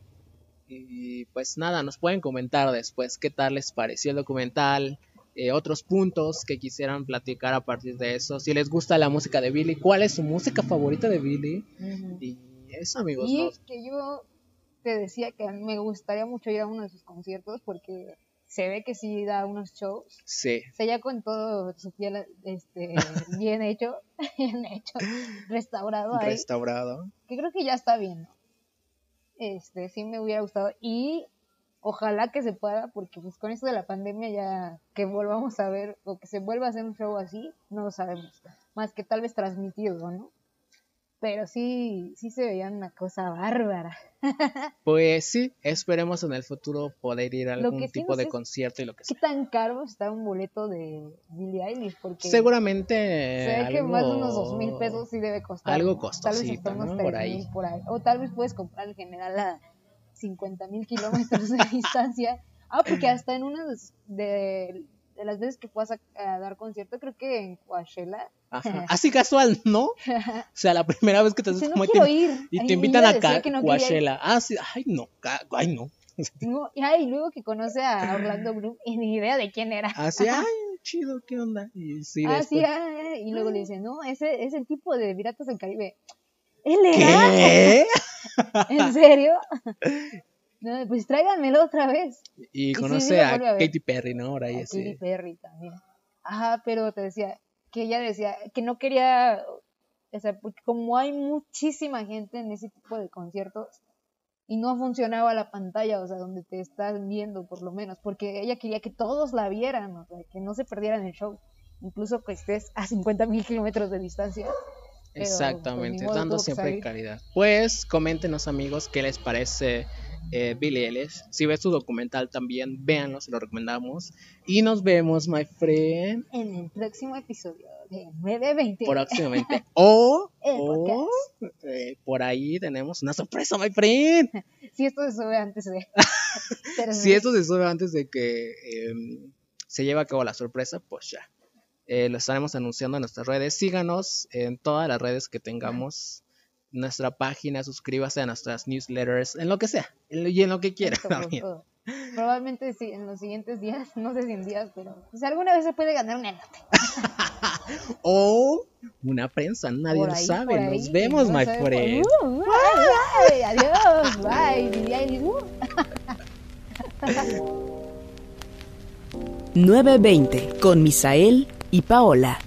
Y pues nada, nos pueden comentar después qué tal les pareció el documental, eh, otros puntos que quisieran platicar a partir de eso. Si les gusta la música de Billy, cuál es su música favorita de Billy. Y eso, amigos. Y ¿no? que yo te decía que me gustaría mucho ir a uno de sus conciertos porque se ve que sí da unos shows. Sí, O sea, ya con todo su piel este, bien hecho, bien hecho, restaurado ahí, restaurado. que creo que ya está bien, ¿no? Este, sí me hubiera gustado y ojalá que se pueda, porque pues con esto de la pandemia ya que volvamos a ver o que se vuelva a hacer un show así, no lo sabemos, más que tal vez transmitido, ¿no? Pero sí, sí se veía una cosa bárbara. Pues sí, esperemos en el futuro poder ir a algún que sí tipo no de es concierto y lo que ¿Qué sea. tan caro está un boleto de Billie Eilish? Porque Seguramente. Se ve que algo- más de unos dos mil pesos sí debe costar. algo costosito, ¿no? tres Por ahí. mil por ahí. O tal vez puedes comprar en general a 50 mil kilómetros de distancia. Ah, porque hasta en una de, de las veces que fuas a, a dar concierto, creo que en Coachella, Ajá. Así casual, ¿no? O sea, la primera vez que te haces no como quiero te, ir. y Ay, te invitan a no. Coachella. Ah, sí, ay no, ay no. No, y ay, luego que conoce a Orlando Bloom y ni idea de quién era. Así, ay, chido, ¿qué onda? Y sí, Ah, sí, ah, ah, y luego le dice, no, ese es el tipo de Piratas del Caribe. ¿Él era? ¿Qué? ¿En serio? No, pues tráiganmelo otra vez. Y conoce sí, a. Katy Perry, ¿no? Ahora A Katy. Perry también. Ajá, pero te decía que ella decía que no quería, o sea, porque como hay muchísima gente en ese tipo de conciertos y no funcionaba la pantalla, o sea, donde te estás viendo por lo menos, porque ella quería que todos la vieran, o sea, que no se perdieran el show, incluso que estés a 50 mil kilómetros de distancia. Pero, pues, Exactamente, dando siempre calidad. Pues coméntenos amigos qué les parece eh, Billie Eilish. Si ves su documental también, véanlo, se lo recomendamos. Y nos vemos, my friend, En el próximo episodio de 920. próximamente. o o, eh, por ahí tenemos una sorpresa, my friend. Si esto se sube antes de. Pero Si esto se sube antes de que em, se lleve a cabo la sorpresa, pues ya. Eh, lo estaremos anunciando en nuestras redes. Síganos en todas las redes que tengamos. Nuestra página, suscríbase a nuestras newsletters, en lo que sea, en lo- y en lo que quiera también. todo. Probablemente sí, en los siguientes días, no sé si en días, pero pues, alguna vez se puede ganar un elote. O una prensa, nadie lo sabe. Nos vemos, no my friend. Uh, bye, bye, adiós, bye. Uh. 920 con Misael y Paola.